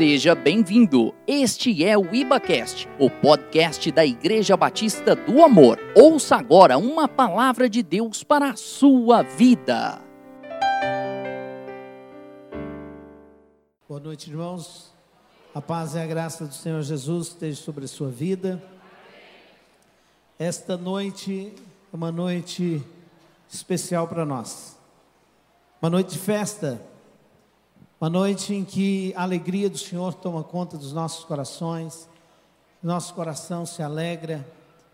Seja bem-vindo. Este é o IbaCast, o podcast da Igreja Batista do Amor. Ouça agora uma palavra de Deus para a sua vida. Boa noite, irmãos. A paz e a graça do Senhor Jesus esteja sobre a sua vida. Esta noite é uma noite especial para nós. Uma noite de festa uma noite em que a alegria do Senhor toma conta dos nossos corações, nosso coração se alegra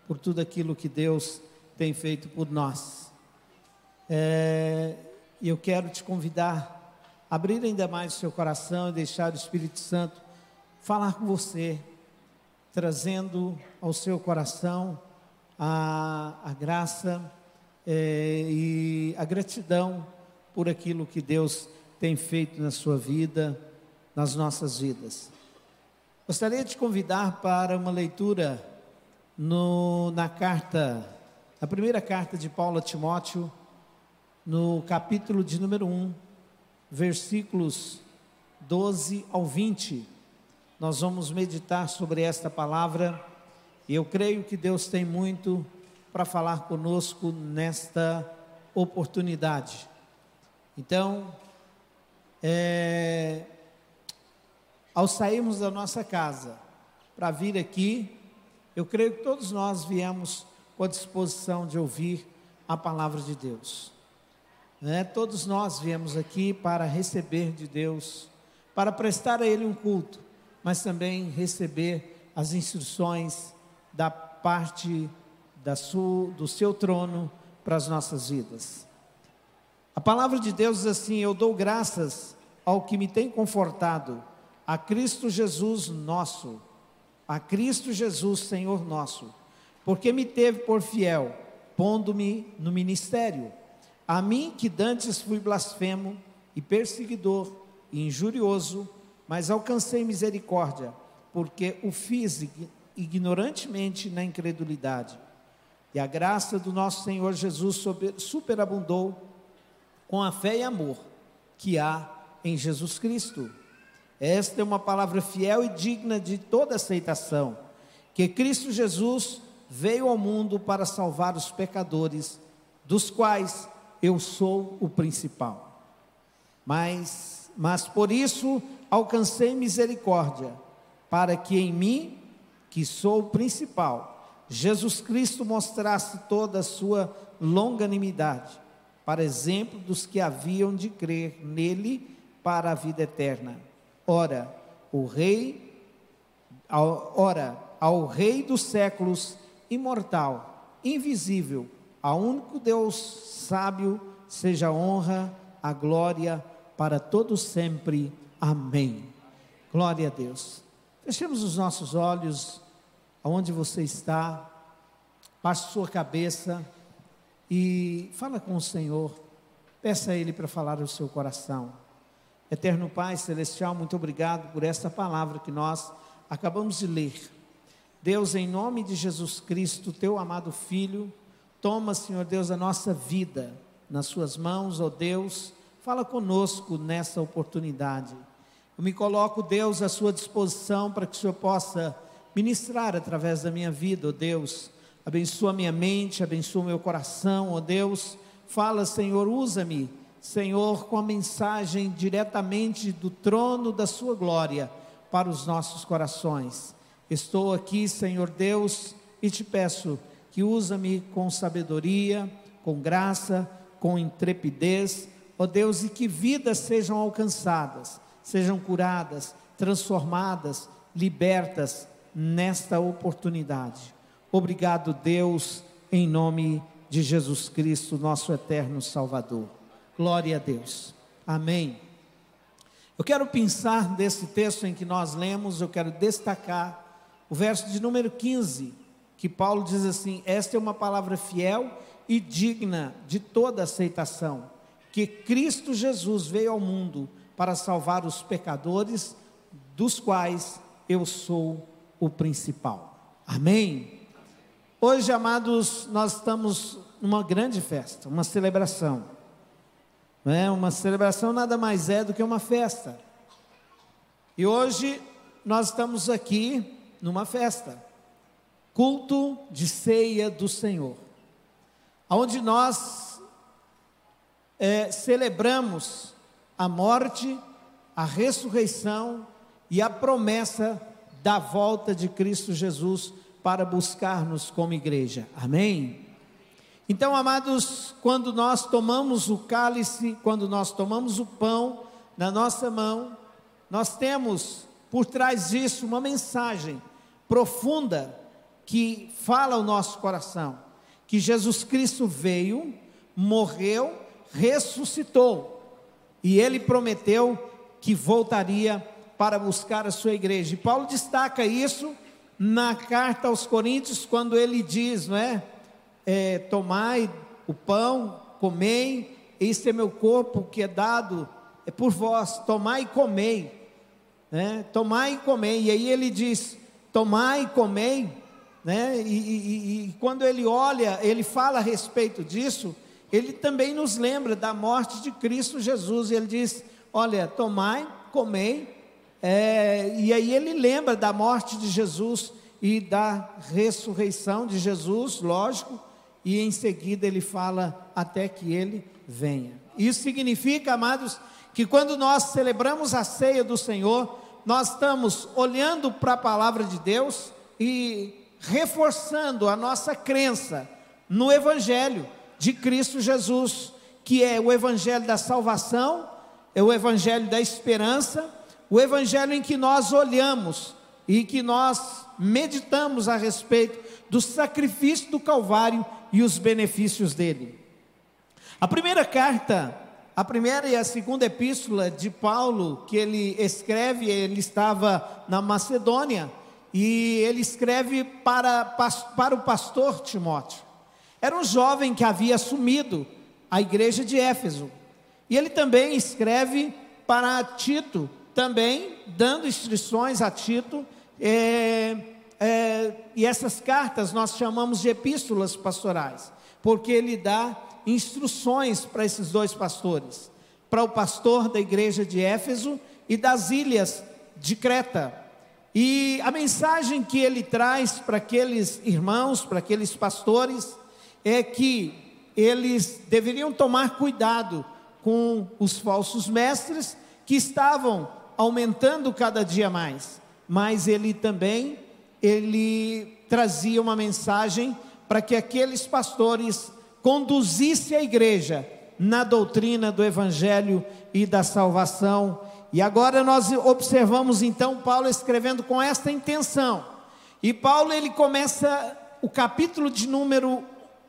por tudo aquilo que Deus tem feito por nós. É, e eu quero te convidar a abrir ainda mais o seu coração e deixar o Espírito Santo falar com você, trazendo ao seu coração a, a graça é, e a gratidão por aquilo que Deus tem feito na sua vida, nas nossas vidas. Gostaria de convidar para uma leitura no, na carta, na primeira carta de Paulo a Timóteo, no capítulo de número 1, versículos 12 ao 20. Nós vamos meditar sobre esta palavra e eu creio que Deus tem muito para falar conosco nesta oportunidade. Então, é, ao sairmos da nossa casa para vir aqui, eu creio que todos nós viemos com a disposição de ouvir a palavra de Deus. É, todos nós viemos aqui para receber de Deus, para prestar a Ele um culto, mas também receber as instruções da parte da sua, do seu trono para as nossas vidas. A palavra de Deus diz assim: Eu dou graças ao que me tem confortado, a Cristo Jesus nosso, a Cristo Jesus Senhor nosso, porque me teve por fiel, pondo-me no ministério. A mim que dantes fui blasfemo e perseguidor e injurioso, mas alcancei misericórdia, porque o fiz ignorantemente na incredulidade. E a graça do nosso Senhor Jesus superabundou com a fé e amor que há em Jesus Cristo. Esta é uma palavra fiel e digna de toda aceitação, que Cristo Jesus veio ao mundo para salvar os pecadores, dos quais eu sou o principal. Mas, mas por isso alcancei misericórdia, para que em mim, que sou o principal, Jesus Cristo mostrasse toda a sua longanimidade para exemplo dos que haviam de crer nele para a vida eterna. Ora, o rei, ora, ao rei dos séculos, imortal, invisível, ao único Deus sábio, seja a honra, a glória para todos sempre. Amém. Glória a Deus. Fechemos os nossos olhos aonde você está. Baixe sua cabeça e fala com o Senhor, peça a Ele para falar o seu coração. Eterno Pai Celestial, muito obrigado por esta palavra que nós acabamos de ler. Deus, em nome de Jesus Cristo, teu amado Filho, toma, Senhor Deus, a nossa vida nas Suas mãos, ó Deus, fala conosco nessa oportunidade. Eu me coloco, Deus, à Sua disposição para que o Senhor possa ministrar através da minha vida, ó Deus abençoa minha mente, abençoa meu coração, ó Deus. Fala, Senhor, usa-me, Senhor, com a mensagem diretamente do trono da Sua glória para os nossos corações. Estou aqui, Senhor Deus, e te peço que usa-me com sabedoria, com graça, com intrepidez, ó Deus, e que vidas sejam alcançadas, sejam curadas, transformadas, libertas nesta oportunidade. Obrigado, Deus, em nome de Jesus Cristo, nosso eterno Salvador. Glória a Deus. Amém. Eu quero pensar desse texto em que nós lemos, eu quero destacar o verso de número 15, que Paulo diz assim: Esta é uma palavra fiel e digna de toda aceitação, que Cristo Jesus veio ao mundo para salvar os pecadores, dos quais eu sou o principal. Amém. Hoje, amados, nós estamos numa grande festa, uma celebração. Não é? Uma celebração nada mais é do que uma festa. E hoje nós estamos aqui numa festa, culto de ceia do Senhor, onde nós é, celebramos a morte, a ressurreição e a promessa da volta de Cristo Jesus para buscar-nos como igreja. Amém? Então, amados, quando nós tomamos o cálice, quando nós tomamos o pão na nossa mão, nós temos por trás disso uma mensagem profunda que fala ao nosso coração: que Jesus Cristo veio, morreu, ressuscitou e ele prometeu que voltaria para buscar a sua igreja. E Paulo destaca isso na carta aos Coríntios, quando ele diz, não é? É Tomai o pão, comei, este é meu corpo que é dado é por vós, tomai e comei, né? Tomai e comei. E aí ele diz: Tomai e comei, né? E, e, e quando ele olha, ele fala a respeito disso ele também nos lembra da morte de Cristo Jesus. Ele diz: Olha, tomai, comei. É, e aí ele lembra da morte de Jesus e da ressurreição de Jesus, lógico. E em seguida ele fala até que ele venha. Isso significa, amados, que quando nós celebramos a ceia do Senhor, nós estamos olhando para a palavra de Deus e reforçando a nossa crença no Evangelho de Cristo Jesus, que é o evangelho da salvação, é o evangelho da esperança, o evangelho em que nós olhamos e que nós meditamos a respeito do sacrifício do Calvário e os benefícios dele. A primeira carta, a primeira e a segunda epístola de Paulo, que ele escreve, ele estava na Macedônia, e ele escreve para, para o pastor Timóteo. Era um jovem que havia assumido a igreja de Éfeso. E ele também escreve para Tito, também dando instruções a Tito. É, é, e essas cartas nós chamamos de epístolas pastorais, porque ele dá instruções para esses dois pastores, para o pastor da igreja de Éfeso e das ilhas de Creta. E a mensagem que ele traz para aqueles irmãos, para aqueles pastores, é que eles deveriam tomar cuidado com os falsos mestres que estavam aumentando cada dia mais. Mas ele também ele trazia uma mensagem para que aqueles pastores conduzissem a igreja na doutrina do evangelho e da salvação. E agora nós observamos então Paulo escrevendo com esta intenção. E Paulo ele começa o capítulo de número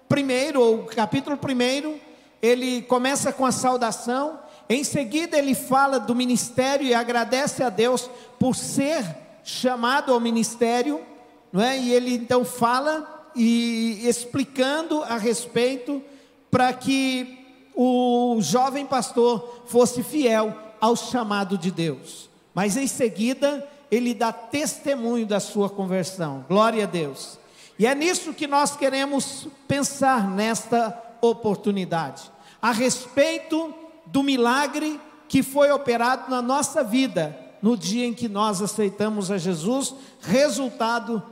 primeiro, ou capítulo primeiro, ele começa com a saudação, em seguida ele fala do ministério e agradece a Deus por ser chamado ao ministério, não é? E ele então fala e explicando a respeito para que o jovem pastor fosse fiel ao chamado de Deus. Mas em seguida, ele dá testemunho da sua conversão. Glória a Deus. E é nisso que nós queremos pensar nesta oportunidade, a respeito do milagre que foi operado na nossa vida no dia em que nós aceitamos a Jesus, resultado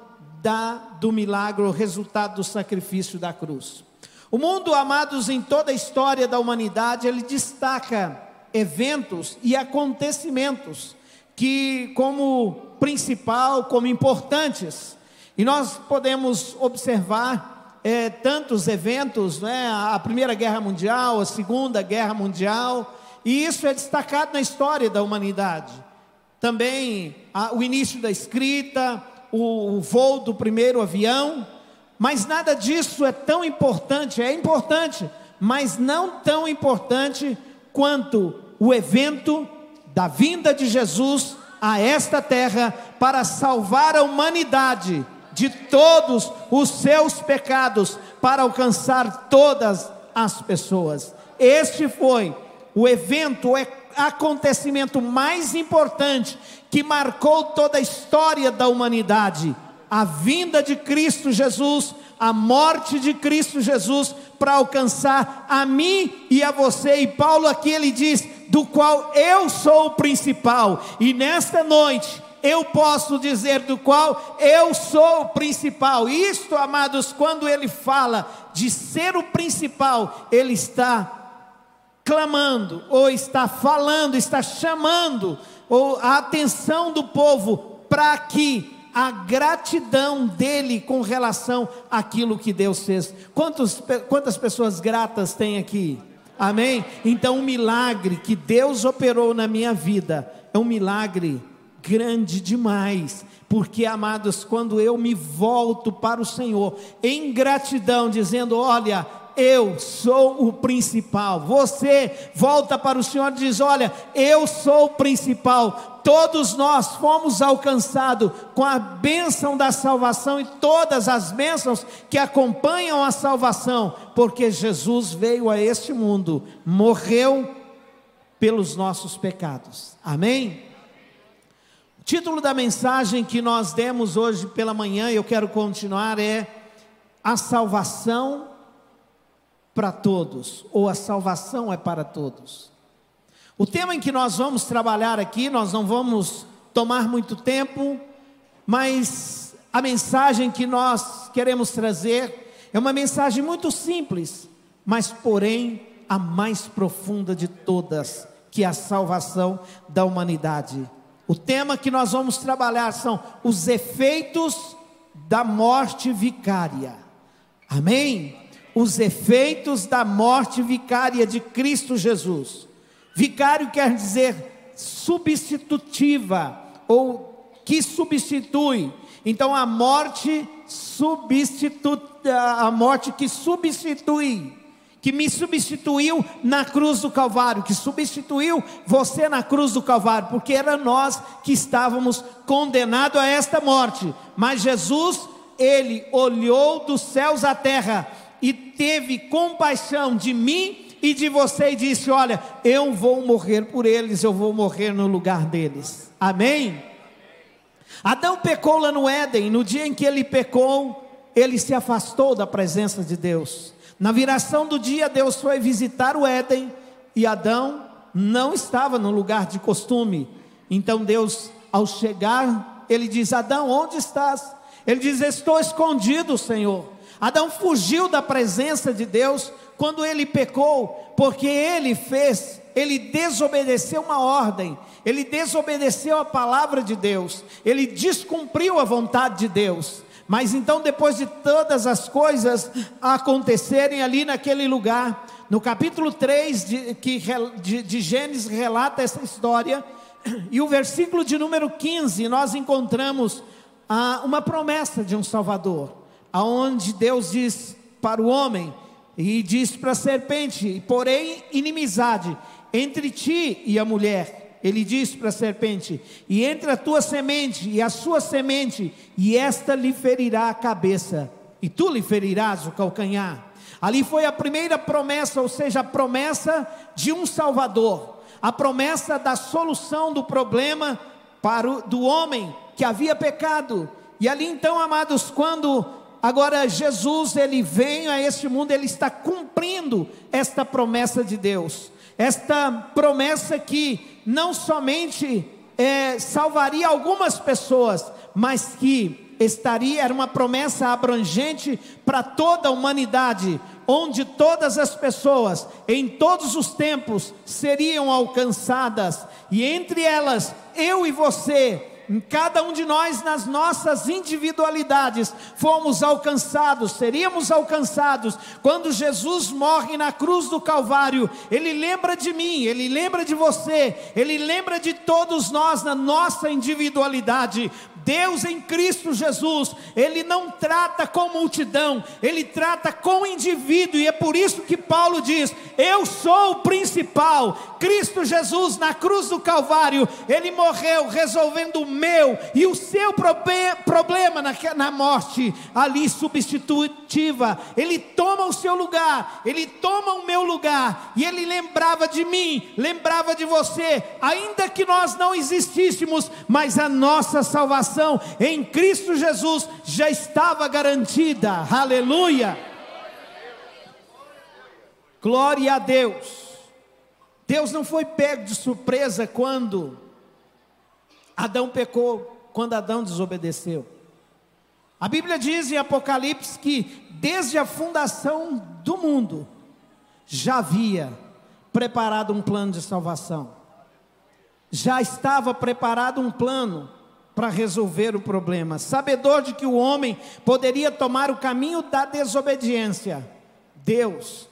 da, do milagre, resultado do sacrifício da cruz. O mundo, amados, em toda a história da humanidade, ele destaca eventos e acontecimentos que, como principal, como importantes, e nós podemos observar é, tantos eventos, né? a Primeira Guerra Mundial, a Segunda Guerra Mundial, e isso é destacado na história da humanidade. Também a, o início da escrita, o, o voo do primeiro avião, mas nada disso é tão importante, é importante, mas não tão importante quanto o evento da vinda de Jesus a esta terra para salvar a humanidade de todos os seus pecados para alcançar todas as pessoas. Este foi o evento, o acontecimento mais importante que marcou toda a história da humanidade. A vinda de Cristo Jesus a morte de Cristo Jesus para alcançar a mim e a você. E Paulo aqui ele diz: do qual eu sou o principal. E nesta noite eu posso dizer do qual eu sou o principal. Isto, amados, quando ele fala de ser o principal, ele está clamando, ou está falando, está chamando ou a atenção do povo para que a gratidão dele com relação àquilo que Deus fez. Quantos, quantas pessoas gratas tem aqui? Amém? Então, um milagre que Deus operou na minha vida é um milagre grande demais. Porque, amados, quando eu me volto para o Senhor em gratidão, dizendo: Olha, eu sou o principal. Você volta para o Senhor e diz: Olha, eu sou o principal. Todos nós fomos alcançados com a bênção da salvação e todas as bênçãos que acompanham a salvação, porque Jesus veio a este mundo, morreu pelos nossos pecados. Amém? O título da mensagem que nós demos hoje pela manhã, eu quero continuar, é A Salvação para todos, ou a salvação é para todos. O tema em que nós vamos trabalhar aqui, nós não vamos tomar muito tempo, mas a mensagem que nós queremos trazer é uma mensagem muito simples, mas porém a mais profunda de todas, que é a salvação da humanidade. O tema que nós vamos trabalhar são os efeitos da morte vicária. Amém? Os efeitos da morte vicária de Cristo Jesus. Vicário quer dizer substitutiva ou que substitui. Então a morte substitui a morte que substitui, que me substituiu na cruz do Calvário, que substituiu você na cruz do Calvário, porque era nós que estávamos condenados a esta morte. Mas Jesus, ele olhou dos céus à terra e teve compaixão de mim e de você e disse: Olha, eu vou morrer por eles, eu vou morrer no lugar deles. Amém? Adão pecou lá no Éden, no dia em que ele pecou, ele se afastou da presença de Deus. Na viração do dia, Deus foi visitar o Éden e Adão não estava no lugar de costume. Então Deus, ao chegar, ele diz: Adão, onde estás? Ele diz: Estou escondido, Senhor. Adão fugiu da presença de Deus quando ele pecou, porque ele fez, ele desobedeceu uma ordem, ele desobedeceu a palavra de Deus, ele descumpriu a vontade de Deus. Mas então, depois de todas as coisas acontecerem ali naquele lugar, no capítulo 3 de, que, de, de Gênesis relata essa história, e o versículo de número 15, nós encontramos ah, uma promessa de um Salvador aonde Deus diz para o homem e diz para a serpente, porém inimizade entre ti e a mulher. Ele diz para a serpente: e entre a tua semente e a sua semente, e esta lhe ferirá a cabeça, e tu lhe ferirás o calcanhar. Ali foi a primeira promessa, ou seja, a promessa de um Salvador, a promessa da solução do problema para o, do homem que havia pecado. E ali então, amados, quando Agora, Jesus, ele vem a este mundo, ele está cumprindo esta promessa de Deus, esta promessa que não somente é, salvaria algumas pessoas, mas que estaria, era uma promessa abrangente para toda a humanidade, onde todas as pessoas, em todos os tempos, seriam alcançadas, e entre elas, eu e você, cada um de nós, nas nossas individualidades, fomos alcançados, seríamos alcançados. Quando Jesus morre na cruz do Calvário, Ele lembra de mim, Ele lembra de você, Ele lembra de todos nós na nossa individualidade. Deus em Cristo Jesus, Ele não trata com multidão, Ele trata com indivíduo, e é por isso que Paulo diz: Eu sou o principal, Cristo Jesus na cruz do Calvário, ele morreu resolvendo o meu e o seu problema na, na morte ali substitutiva. Ele toma o seu lugar, ele toma o meu lugar e ele lembrava de mim, lembrava de você, ainda que nós não existíssemos, mas a nossa salvação em Cristo Jesus já estava garantida. Aleluia! Glória a Deus. Deus não foi pego de surpresa quando Adão pecou, quando Adão desobedeceu. A Bíblia diz em Apocalipse que desde a fundação do mundo já havia preparado um plano de salvação. Já estava preparado um plano para resolver o problema, sabedor de que o homem poderia tomar o caminho da desobediência. Deus,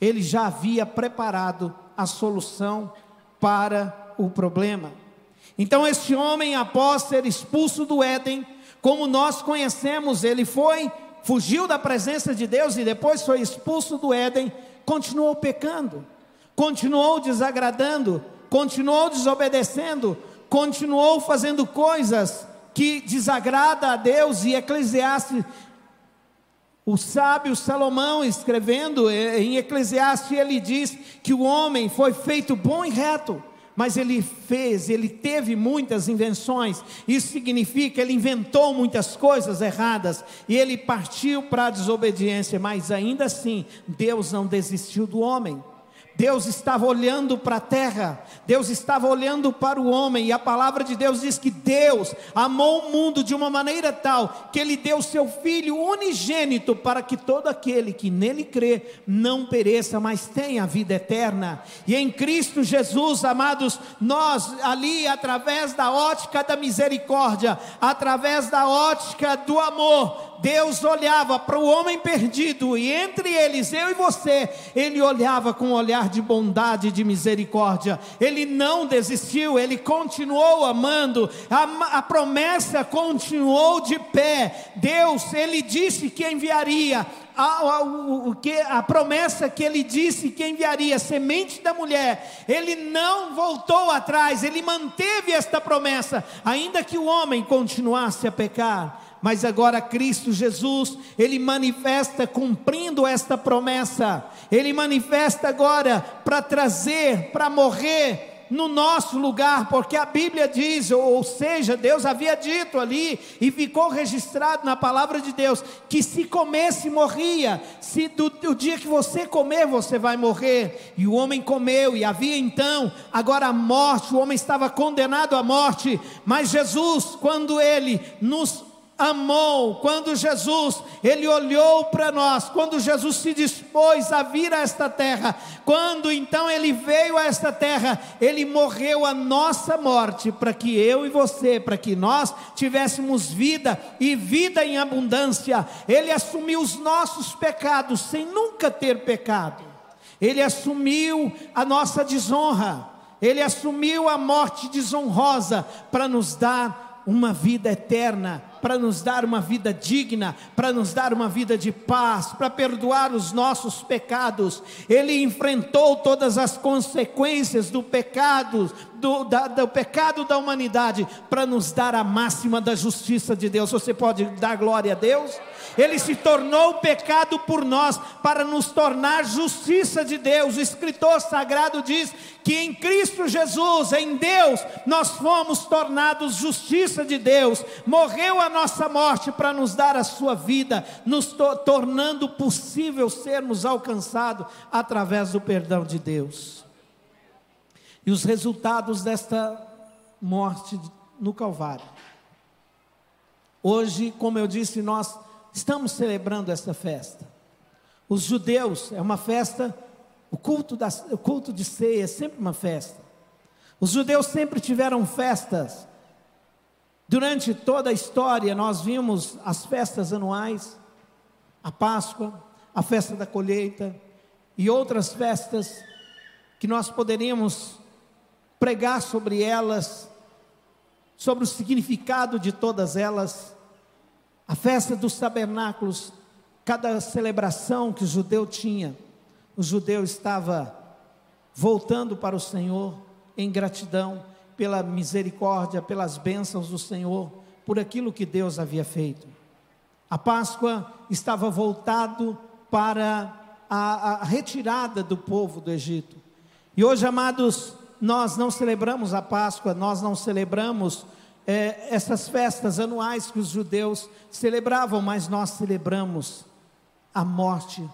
ele já havia preparado a solução para o problema. Então, este homem, após ser expulso do Éden, como nós conhecemos, ele foi, fugiu da presença de Deus e depois foi expulso do Éden, continuou pecando, continuou desagradando, continuou desobedecendo, continuou fazendo coisas que desagrada a Deus e Eclesiastes o sábio Salomão, escrevendo em Eclesiastes, ele diz que o homem foi feito bom e reto, mas ele fez, ele teve muitas invenções. Isso significa que ele inventou muitas coisas erradas e ele partiu para a desobediência, mas ainda assim, Deus não desistiu do homem. Deus estava olhando para a terra, Deus estava olhando para o homem, e a palavra de Deus diz que Deus amou o mundo de uma maneira tal que Ele deu seu Filho unigênito para que todo aquele que nele crê não pereça, mas tenha a vida eterna. E em Cristo Jesus, amados, nós ali, através da ótica da misericórdia, através da ótica do amor, Deus olhava para o homem perdido e entre eles, eu e você, ele olhava com um olhar de bondade e de misericórdia. Ele não desistiu, ele continuou amando, a, a promessa continuou de pé. Deus, ele disse que enviaria a, o, que, a promessa que ele disse que enviaria, semente da mulher, ele não voltou atrás, ele manteve esta promessa, ainda que o homem continuasse a pecar mas agora Cristo Jesus, Ele manifesta cumprindo esta promessa, Ele manifesta agora para trazer, para morrer no nosso lugar, porque a Bíblia diz, ou seja, Deus havia dito ali, e ficou registrado na palavra de Deus, que se comesse, morria, se do, do dia que você comer, você vai morrer, e o homem comeu, e havia então, agora a morte, o homem estava condenado à morte, mas Jesus, quando ele nos amou, quando Jesus, ele olhou para nós, quando Jesus se dispôs a vir a esta terra, quando então ele veio a esta terra, ele morreu a nossa morte para que eu e você, para que nós tivéssemos vida e vida em abundância. Ele assumiu os nossos pecados sem nunca ter pecado. Ele assumiu a nossa desonra. Ele assumiu a morte desonrosa para nos dar uma vida eterna para nos dar uma vida digna, para nos dar uma vida de paz, para perdoar os nossos pecados. Ele enfrentou todas as consequências do pecado, do, da, do pecado da humanidade, para nos dar a máxima da justiça de Deus. Você pode dar glória a Deus? Ele se tornou pecado por nós, para nos tornar justiça de Deus. O escritor sagrado diz que em Cristo Jesus, em Deus, nós fomos tornados justiça de Deus. Morreu a nossa morte para nos dar a sua vida, nos to tornando possível sermos alcançados através do perdão de Deus. E os resultados desta morte no Calvário. Hoje, como eu disse, nós estamos celebrando esta festa. Os judeus, é uma festa, o culto, da, o culto de ceia é sempre uma festa. Os judeus sempre tiveram festas Durante toda a história, nós vimos as festas anuais, a Páscoa, a festa da colheita e outras festas que nós poderíamos pregar sobre elas, sobre o significado de todas elas. A festa dos tabernáculos, cada celebração que o judeu tinha, o judeu estava voltando para o Senhor em gratidão pela misericórdia, pelas bênçãos do Senhor, por aquilo que Deus havia feito. A Páscoa estava voltado para a, a retirada do povo do Egito. E hoje, amados, nós não celebramos a Páscoa, nós não celebramos é, essas festas anuais que os judeus celebravam, mas nós celebramos a morte,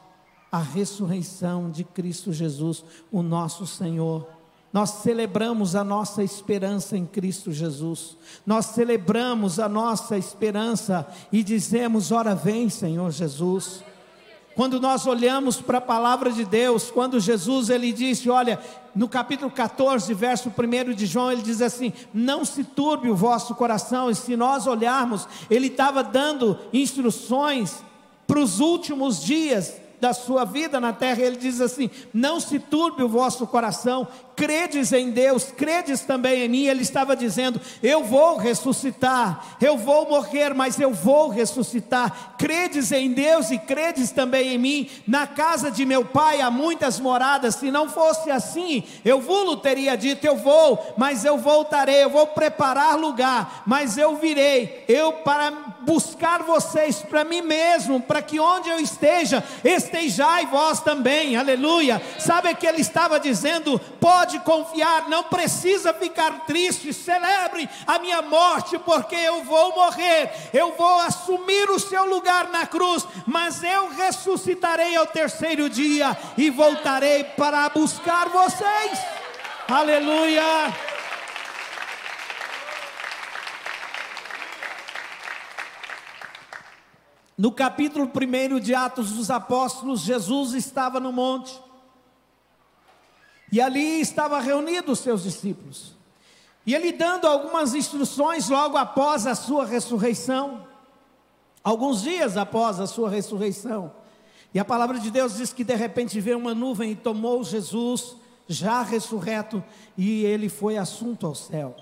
a ressurreição de Cristo Jesus, o nosso Senhor. Nós celebramos a nossa esperança em Cristo Jesus. Nós celebramos a nossa esperança e dizemos: Ora, vem, Senhor Jesus. Quando nós olhamos para a palavra de Deus, quando Jesus ele disse, olha, no capítulo 14, verso 1 de João, ele diz assim: Não se turbe o vosso coração, e se nós olharmos, ele estava dando instruções para os últimos dias da sua vida na terra, ele diz assim: Não se turbe o vosso coração, credes em Deus, credes também em mim. Ele estava dizendo: Eu vou ressuscitar, eu vou morrer, mas eu vou ressuscitar. Credes em Deus e credes também em mim. Na casa de meu pai há muitas moradas. Se não fosse assim, eu vou teria dito: Eu vou, mas eu voltarei, eu vou preparar lugar, mas eu virei, eu para buscar vocês para mim mesmo, para que onde eu esteja, estejai vós também. Aleluia. Sabe que ele estava dizendo: Pode pode confiar, não precisa ficar triste. Celebre a minha morte, porque eu vou morrer, eu vou assumir o seu lugar na cruz, mas eu ressuscitarei ao terceiro dia e voltarei para buscar vocês. Aleluia. No capítulo 1 de Atos dos Apóstolos, Jesus estava no monte. E ali estava reunido os seus discípulos. E ele dando algumas instruções logo após a sua ressurreição, alguns dias após a sua ressurreição. E a palavra de Deus diz que de repente veio uma nuvem e tomou Jesus, já ressurreto, e ele foi assunto ao céu.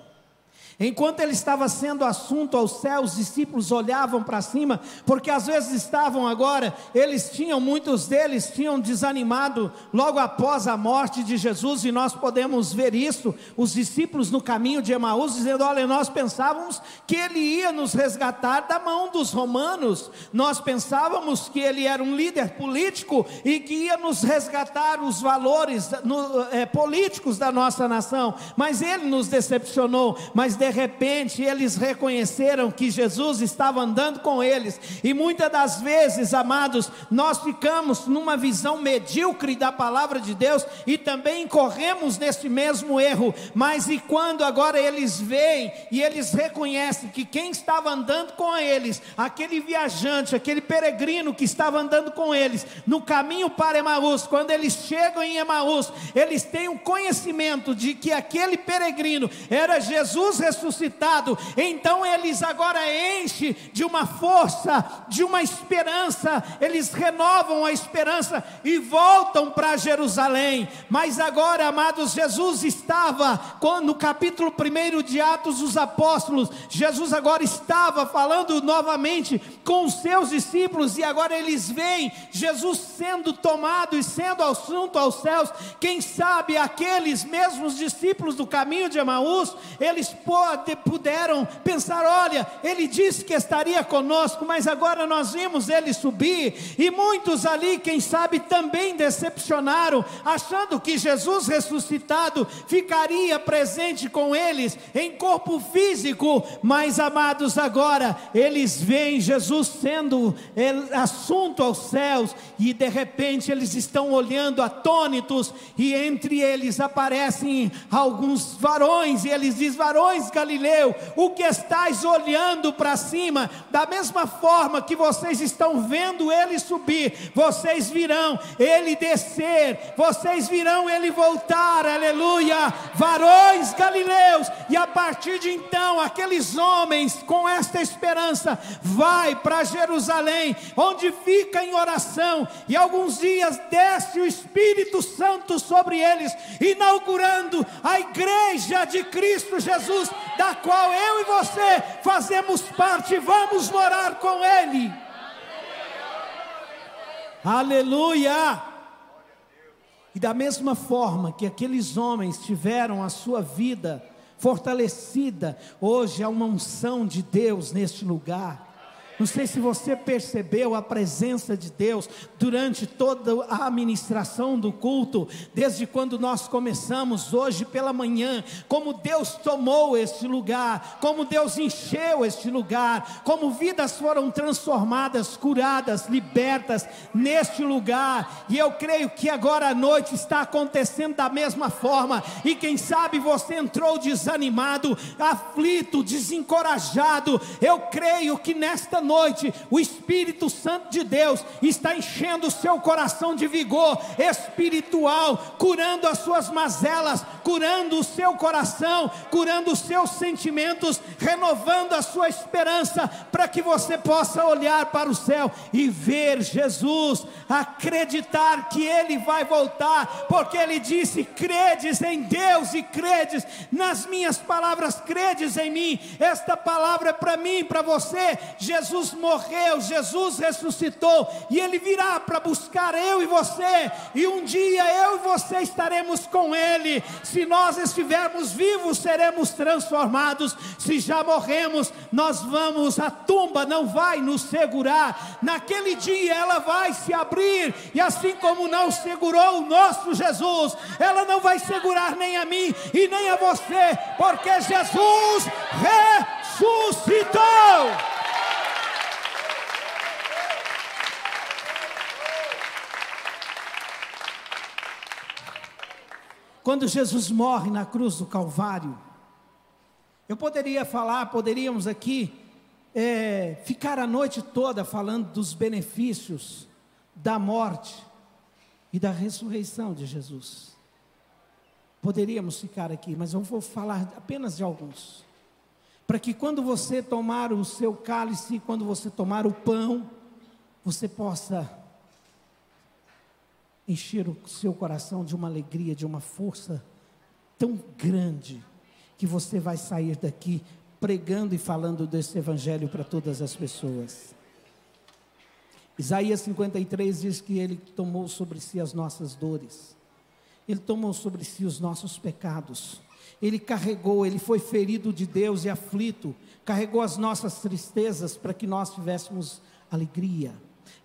Enquanto ele estava sendo assunto ao céu, os discípulos olhavam para cima, porque às vezes estavam agora, eles tinham, muitos deles tinham desanimado logo após a morte de Jesus, e nós podemos ver isso, os discípulos no caminho de Emaús, dizendo: Olha, nós pensávamos que ele ia nos resgatar da mão dos romanos, nós pensávamos que ele era um líder político e que ia nos resgatar os valores no, é, políticos da nossa nação, mas ele nos decepcionou, mas de de repente eles reconheceram que Jesus estava andando com eles, e muitas das vezes, amados, nós ficamos numa visão medíocre da palavra de Deus e também corremos nesse mesmo erro, mas e quando agora eles veem e eles reconhecem que quem estava andando com eles, aquele viajante, aquele peregrino que estava andando com eles, no caminho para Emaús, quando eles chegam em Emaús, eles têm um conhecimento de que aquele peregrino era Jesus ressuscitado ressuscitado, então eles agora enchem de uma força, de uma esperança, eles renovam a esperança e voltam para Jerusalém. Mas agora, amados, Jesus estava no capítulo 1 de Atos dos Apóstolos, Jesus agora estava falando novamente com os seus discípulos e agora eles veem Jesus sendo tomado e sendo assunto aos céus. Quem sabe aqueles mesmos discípulos do caminho de Emaús, eles podem puderam pensar: olha, ele disse que estaria conosco, mas agora nós vimos ele subir, e muitos ali, quem sabe, também decepcionaram, achando que Jesus ressuscitado ficaria presente com eles em corpo físico, mas amados, agora eles veem Jesus sendo assunto aos céus, e de repente eles estão olhando atônitos, e entre eles aparecem alguns varões, e eles dizem: varões Galileu, o que estáis olhando para cima, da mesma forma que vocês estão vendo ele subir, vocês virão ele descer, vocês virão ele voltar, aleluia, varões galileus, e a partir de então, aqueles homens com esta esperança, vai para Jerusalém, onde fica em oração, e alguns dias desce o Espírito Santo sobre eles, inaugurando a igreja de Cristo Jesus, da qual eu e você fazemos parte, vamos morar com Ele. Aleluia! E da mesma forma que aqueles homens tiveram a sua vida fortalecida, hoje há uma unção de Deus neste lugar. Não sei se você percebeu a presença de Deus durante toda a administração do culto, desde quando nós começamos hoje pela manhã, como Deus tomou este lugar, como Deus encheu este lugar, como vidas foram transformadas, curadas, libertas neste lugar. E eu creio que agora à noite está acontecendo da mesma forma. E quem sabe você entrou desanimado, aflito, desencorajado. Eu creio que nesta noite noite, o Espírito Santo de Deus está enchendo o seu coração de vigor espiritual, curando as suas mazelas, curando o seu coração, curando os seus sentimentos, renovando a sua esperança, para que você possa olhar para o céu e ver Jesus, acreditar que Ele vai voltar, porque Ele disse: credes em Deus e credes nas minhas palavras, credes em mim. Esta palavra é para mim, para você. Jesus morreu, Jesus ressuscitou, e Ele virá para buscar eu e você, e um dia eu e você estaremos com Ele. Se nós estivermos vivos, seremos transformados. Se já morremos, nós vamos, a tumba não vai nos segurar. Naquele dia ela vai se abrir, e assim como não segurou o nosso Jesus, ela não vai segurar nem a mim e nem a você, porque Jesus ressuscitou. Quando Jesus morre na cruz do Calvário, eu poderia falar, poderíamos aqui é, ficar a noite toda falando dos benefícios da morte e da ressurreição de Jesus. Poderíamos ficar aqui, mas eu vou falar apenas de alguns. Para que quando você tomar o seu cálice, quando você tomar o pão, você possa encher o seu coração de uma alegria, de uma força tão grande, que você vai sair daqui pregando e falando desse evangelho para todas as pessoas. Isaías 53 diz que ele tomou sobre si as nossas dores, ele tomou sobre si os nossos pecados, ele carregou, ele foi ferido de Deus e aflito, carregou as nossas tristezas para que nós tivéssemos alegria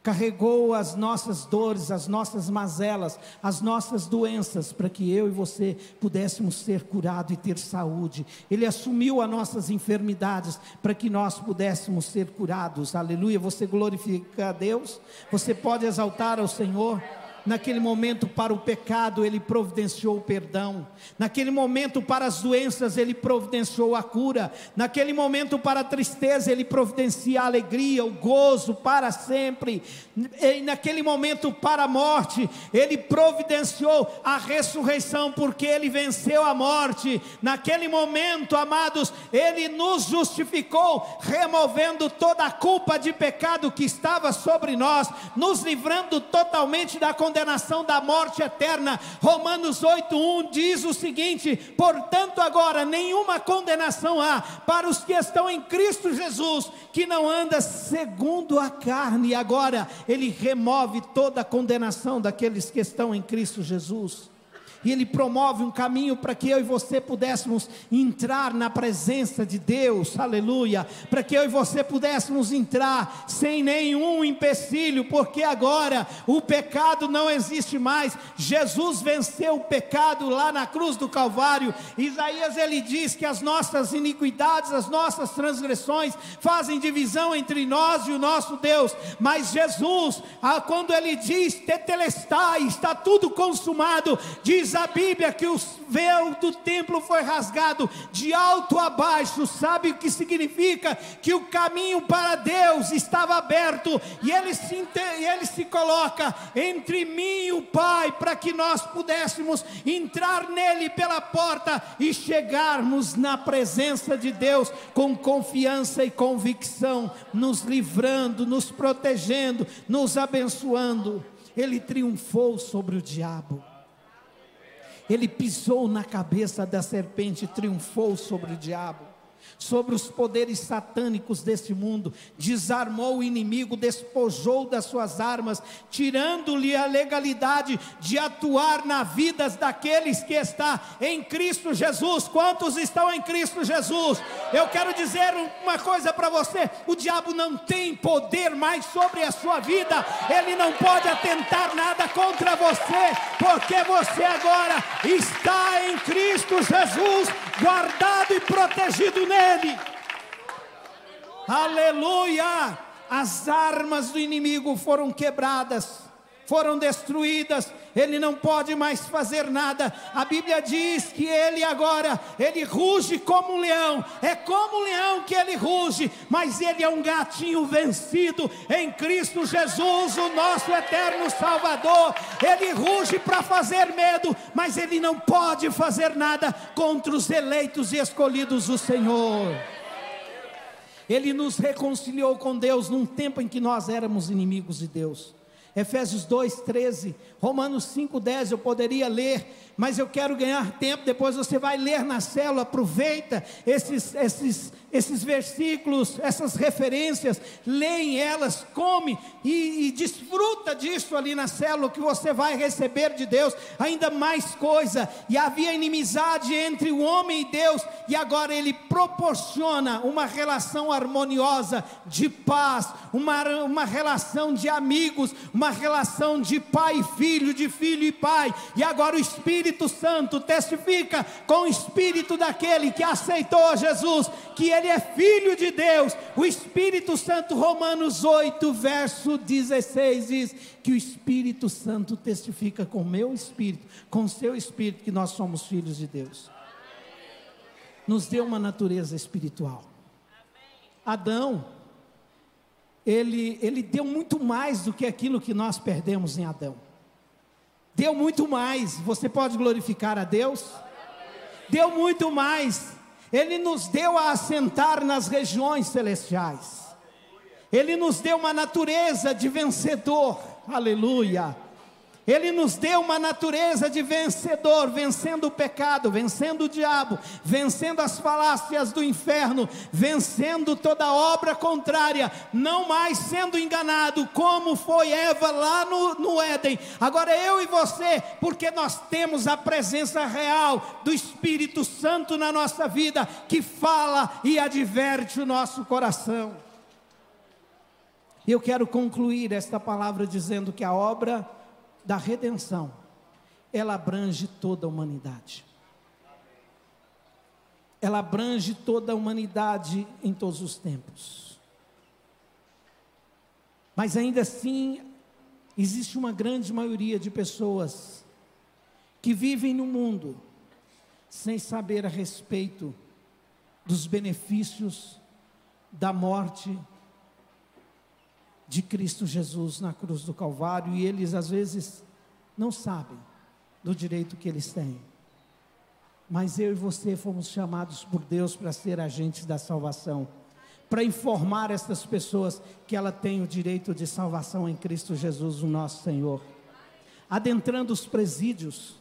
carregou as nossas dores, as nossas mazelas, as nossas doenças, para que eu e você pudéssemos ser curados e ter saúde. Ele assumiu as nossas enfermidades, para que nós pudéssemos ser curados. Aleluia. Você glorifica a Deus? Você pode exaltar ao Senhor? Naquele momento, para o pecado, Ele providenciou o perdão. Naquele momento, para as doenças, Ele providenciou a cura. Naquele momento, para a tristeza, Ele providencia a alegria, o gozo para sempre. E naquele momento, para a morte, Ele providenciou a ressurreição, porque Ele venceu a morte. Naquele momento, amados, Ele nos justificou, removendo toda a culpa de pecado que estava sobre nós, nos livrando totalmente da condenação condenação da morte eterna. Romanos 8:1 diz o seguinte: "Portanto, agora nenhuma condenação há para os que estão em Cristo Jesus, que não anda segundo a carne". Agora ele remove toda a condenação daqueles que estão em Cristo Jesus e Ele promove um caminho para que eu e você pudéssemos entrar na presença de Deus, aleluia, para que eu e você pudéssemos entrar sem nenhum empecilho, porque agora o pecado não existe mais, Jesus venceu o pecado lá na cruz do Calvário, Isaías ele diz que as nossas iniquidades, as nossas transgressões fazem divisão entre nós e o nosso Deus, mas Jesus, ah, quando ele diz, tetelestai, está tudo consumado, diz a Bíblia que o véu do templo foi rasgado de alto a baixo. Sabe o que significa? Que o caminho para Deus estava aberto e ele se, ele se coloca entre mim e o Pai para que nós pudéssemos entrar nele pela porta e chegarmos na presença de Deus com confiança e convicção, nos livrando, nos protegendo, nos abençoando. Ele triunfou sobre o diabo ele pisou na cabeça da serpente, triunfou sobre o diabo. Sobre os poderes satânicos deste mundo, desarmou o inimigo, despojou das suas armas, tirando-lhe a legalidade de atuar na vida daqueles que está em Cristo Jesus. Quantos estão em Cristo Jesus? Eu quero dizer uma coisa para você: o diabo não tem poder mais sobre a sua vida, ele não pode atentar nada contra você, porque você agora está em Cristo Jesus, guardado e protegido nele. Aleluia! As armas do inimigo foram quebradas foram destruídas, ele não pode mais fazer nada. A Bíblia diz que ele agora, ele ruge como um leão, é como um leão que ele ruge, mas ele é um gatinho vencido em Cristo Jesus, o nosso eterno Salvador. Ele ruge para fazer medo, mas ele não pode fazer nada contra os eleitos e escolhidos do Senhor. Ele nos reconciliou com Deus num tempo em que nós éramos inimigos de Deus. Efésios 2, 13, Romanos 5, 10, eu poderia ler, mas eu quero ganhar tempo, depois você vai ler na célula, aproveita esses, esses, esses versículos, essas referências, leem elas, come e, e desfruta disso ali na célula, que você vai receber de Deus ainda mais coisa. E havia inimizade entre o homem e Deus, e agora Ele proporciona uma relação harmoniosa, de paz, uma, uma relação de amigos, uma relação de pai e filho, de filho e pai, e agora o Espírito Santo testifica com o espírito daquele que aceitou Jesus, que ele é filho de Deus. O Espírito Santo, Romanos 8, verso 16 diz que o Espírito Santo testifica com o meu espírito, com o seu espírito que nós somos filhos de Deus. Nos deu uma natureza espiritual. Adão ele, ele deu muito mais do que aquilo que nós perdemos em Adão. Deu muito mais. Você pode glorificar a Deus? Deu muito mais. Ele nos deu a assentar nas regiões celestiais. Ele nos deu uma natureza de vencedor. Aleluia. Ele nos deu uma natureza de vencedor, vencendo o pecado, vencendo o diabo, vencendo as falácias do inferno, vencendo toda obra contrária, não mais sendo enganado, como foi Eva lá no, no Éden. Agora eu e você, porque nós temos a presença real do Espírito Santo na nossa vida, que fala e adverte o nosso coração. Eu quero concluir esta palavra dizendo que a obra da redenção, ela abrange toda a humanidade. Ela abrange toda a humanidade em todos os tempos. Mas ainda assim, existe uma grande maioria de pessoas que vivem no mundo sem saber a respeito dos benefícios da morte de Cristo Jesus na cruz do Calvário e eles às vezes não sabem do direito que eles têm. Mas eu e você fomos chamados por Deus para ser agentes da salvação, para informar essas pessoas que ela tem o direito de salvação em Cristo Jesus, o nosso Senhor. Adentrando os presídios,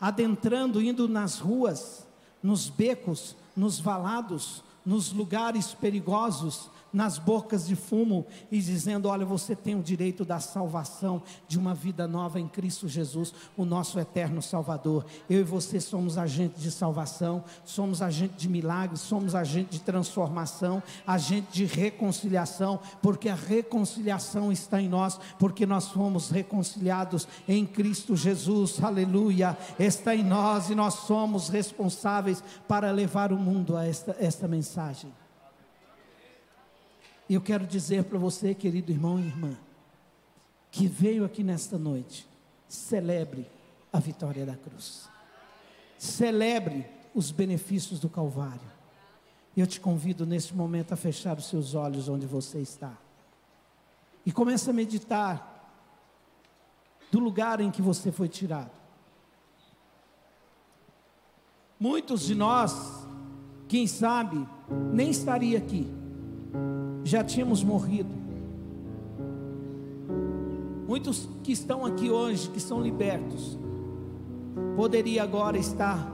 adentrando, indo nas ruas, nos becos, nos valados, nos lugares perigosos, nas bocas de fumo e dizendo: Olha, você tem o direito da salvação, de uma vida nova em Cristo Jesus, o nosso eterno Salvador. Eu e você somos agentes de salvação, somos agentes de milagres, somos agentes de transformação, agente de reconciliação, porque a reconciliação está em nós, porque nós fomos reconciliados em Cristo Jesus, aleluia, está em nós e nós somos responsáveis para levar o mundo a esta, esta mensagem. Eu quero dizer para você, querido irmão e irmã, que veio aqui nesta noite, celebre a vitória da cruz. Celebre os benefícios do Calvário. Eu te convido neste momento a fechar os seus olhos onde você está. E comece a meditar do lugar em que você foi tirado. Muitos de nós, quem sabe, nem estaria aqui já tínhamos morrido. Muitos que estão aqui hoje, que são libertos, poderia agora estar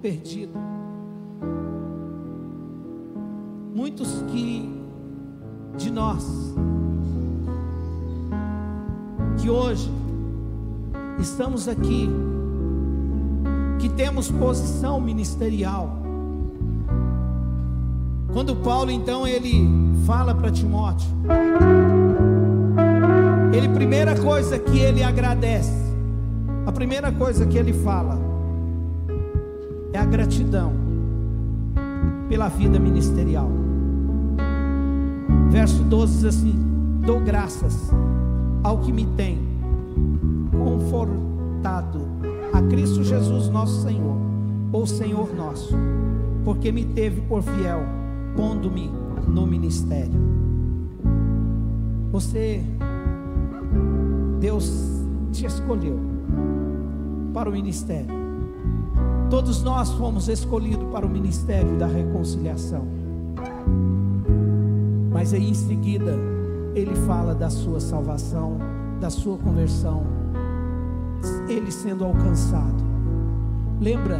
perdido. muitos que de nós que hoje estamos aqui, que temos posição ministerial. Quando Paulo então ele fala para Timóteo, ele primeira coisa que ele agradece, a primeira coisa que ele fala é a gratidão pela vida ministerial. Verso 12 diz assim: Dou graças ao que me tem confortado, a Cristo Jesus, nosso Senhor, ou Senhor nosso, porque me teve por fiel, pondo-me no ministério. Você, Deus te escolheu para o ministério. Todos nós fomos escolhidos para o ministério da reconciliação. Mas aí em seguida, ele fala da sua salvação, da sua conversão, ele sendo alcançado. Lembra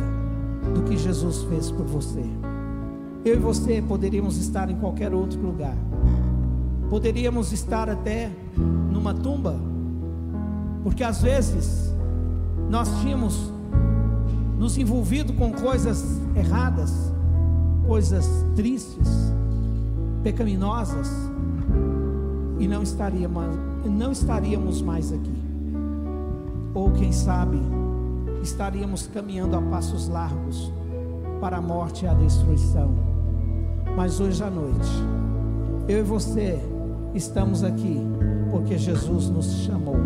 do que Jesus fez por você? Eu e você poderíamos estar em qualquer outro lugar, poderíamos estar até numa tumba, porque às vezes nós tínhamos nos envolvido com coisas erradas, coisas tristes, pecaminosas, e não estaríamos, não estaríamos mais aqui. Ou quem sabe, estaríamos caminhando a passos largos para a morte e a destruição. Mas hoje à noite, eu e você estamos aqui porque Jesus nos chamou,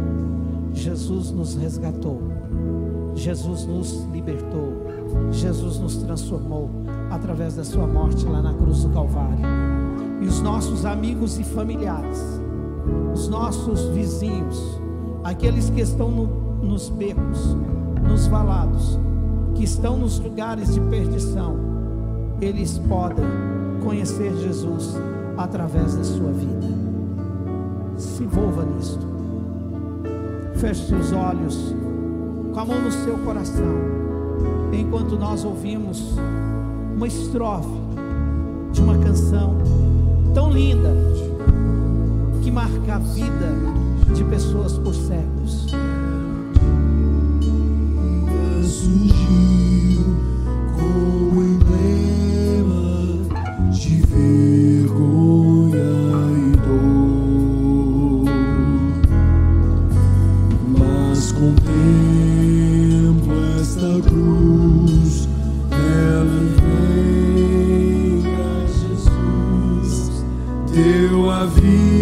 Jesus nos resgatou, Jesus nos libertou, Jesus nos transformou através da sua morte lá na cruz do Calvário. E os nossos amigos e familiares os nossos vizinhos, aqueles que estão no, nos becos, nos valados, que estão nos lugares de perdição, eles podem conhecer Jesus através da sua vida. Se envolva nisto. Feche seus olhos, com a mão no seu coração, enquanto nós ouvimos uma estrofe de uma canção tão linda que marca a vida de pessoas por séculos. Deu a vida.